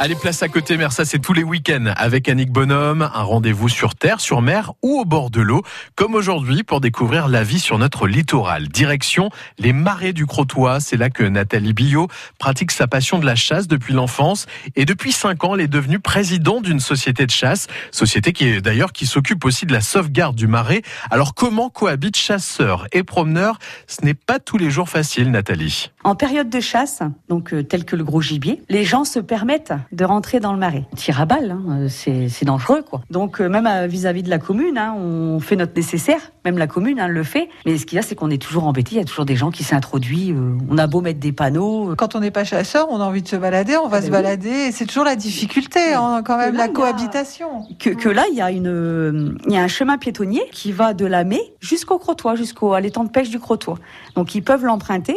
Allez, place à côté mer, ça c'est tous les week-ends avec Annick Bonhomme, un rendez-vous sur terre, sur mer ou au bord de l'eau, comme aujourd'hui pour découvrir la vie sur notre littoral. Direction les marais du Crotoy, c'est là que Nathalie Billot pratique sa passion de la chasse depuis l'enfance et depuis cinq ans, elle est devenue présidente d'une société de chasse, société qui est d'ailleurs qui s'occupe aussi de la sauvegarde du marais. Alors comment cohabitent chasseurs et promeneurs? Ce n'est pas tous les jours facile, Nathalie. En période de chasse, donc euh, que le gros gibier, les gens se permettent de rentrer dans le marais. On tire à balle, hein, euh, c'est dangereux quoi. Donc euh, même vis-à-vis de la commune, hein, on fait notre nécessaire. Même la commune hein, le fait. Mais ce qu'il y a, c'est qu'on est toujours embêté. Il y a toujours des gens qui s'introduisent. on a beau mettre des panneaux. Quand on n'est pas chasseur, on a envie de se balader, on va ah, se ben balader. C'est toujours la difficulté, quand même, la cohabitation. Que, là, il y a une, il y a un chemin piétonnier qui va de la Mai jusqu'au Crotoy, jusqu'au l'étang de pêche du Crotoy. Donc ils peuvent l'emprunter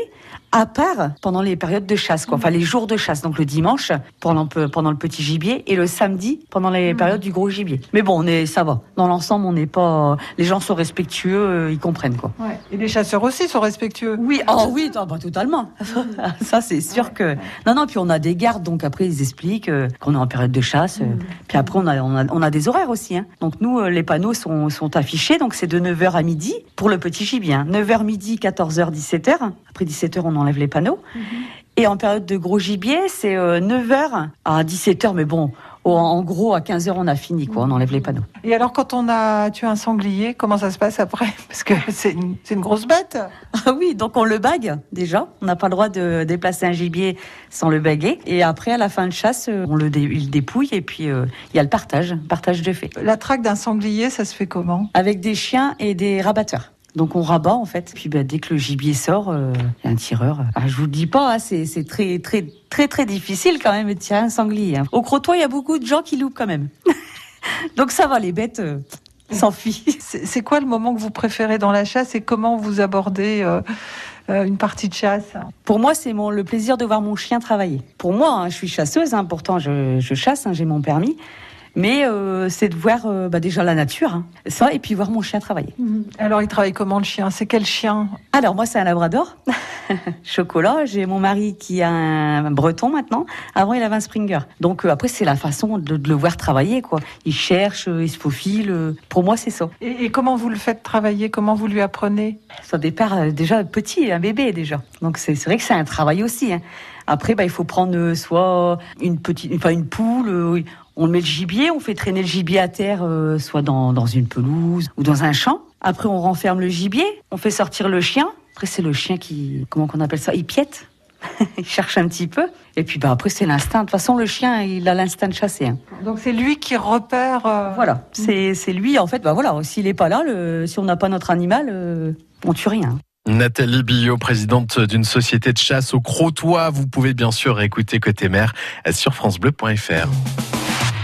à part pendant les périodes de chasse, quoi. Enfin, les jours de chasse. Donc le dimanche pendant, pendant le petit gibier et le samedi pendant les mmh. périodes du gros gibier. Mais bon, on est, ça va. Dans l'ensemble, on n'est pas. Les gens sont respectueux, euh, ils comprennent quoi. Ouais. Et les chasseurs aussi sont respectueux. Oui, oh oui, bah, totalement. ça, c'est sûr que. Non, non. Puis on a des gardes, donc après ils expliquent euh, qu'on est en période de chasse. Euh, mmh. puis après on a, on a, des horaires aussi. Hein. Donc nous, les panneaux sont, sont affichés. Donc c'est de 9h à midi pour le petit gibier. 9h hein. midi, 14h, 17h. Après 17h, on enlève les panneaux. Mhm. Et en période de gros gibier, c'est 9h euh, à 17h, mais bon, en gros, à 15h, on a fini, quoi. On enlève les panneaux. Et alors, quand on a tué un sanglier, comment ça se passe après Parce que c'est une, grosse bête. Ah oui, donc on le bague, déjà. On n'a pas le droit de déplacer un gibier sans le baguer. Et après, à la fin de chasse, on le, dépouille et puis euh, il y a le partage, partage de fait. La traque d'un sanglier, ça se fait comment? Avec des chiens et des rabatteurs. Donc on rabat en fait. Puis bah, dès que le gibier sort, euh, il y a un tireur. Ah, je vous le dis pas, hein, c'est très très très très difficile quand même de tirer un sanglier. Hein. Au Crotoy, il y a beaucoup de gens qui loupent quand même. Donc ça va, les bêtes euh, s'enfuient. C'est quoi le moment que vous préférez dans la chasse et comment vous abordez euh, une partie de chasse? Pour moi, c'est le plaisir de voir mon chien travailler. Pour moi, hein, je suis chasseuse, pourtant je, je chasse, j'ai mon permis. Mais euh, c'est de voir euh, bah, déjà la nature, hein. ça, et puis voir mon chien travailler. Mhm. Alors, il travaille comment le chien? C'est quel chien? Alors, moi, c'est un labrador, chocolat. J'ai mon mari qui a un breton maintenant. Avant, il avait un springer. Donc, euh, après, c'est la façon de, le voir travailler, quoi. Il cherche, il se faufile. pour moi, c'est ça. Et, comment vous le faites travailler? Comment vous lui apprenez? Ça départ déjà petit, un bébé déjà. Donc, c'est vrai que c'est un travail aussi. Hein. Après, bah, il faut prendre soit une petite, enfin une poule, on met le gibier, on fait traîner le gibier à terre, euh, soit dans, dans une pelouse ou dans un champ. Après, on renferme le gibier, on fait sortir le chien. Après, c'est le chien qui, comment qu'on appelle ça, il piète. il cherche un petit peu. Et puis bah, après, c'est l'instinct. De toute façon, le chien, il a l'instinct de chasser. Hein. Donc c'est lui qui repère. Euh, voilà, c'est, c'est lui, en fait, bah voilà, s'il n'est pas là, le, si on n'a pas notre animal, euh, on tue rien. Nathalie Billot, présidente d'une société de chasse au Crotoy. Vous pouvez bien sûr écouter Côté Mer sur FranceBleu.fr.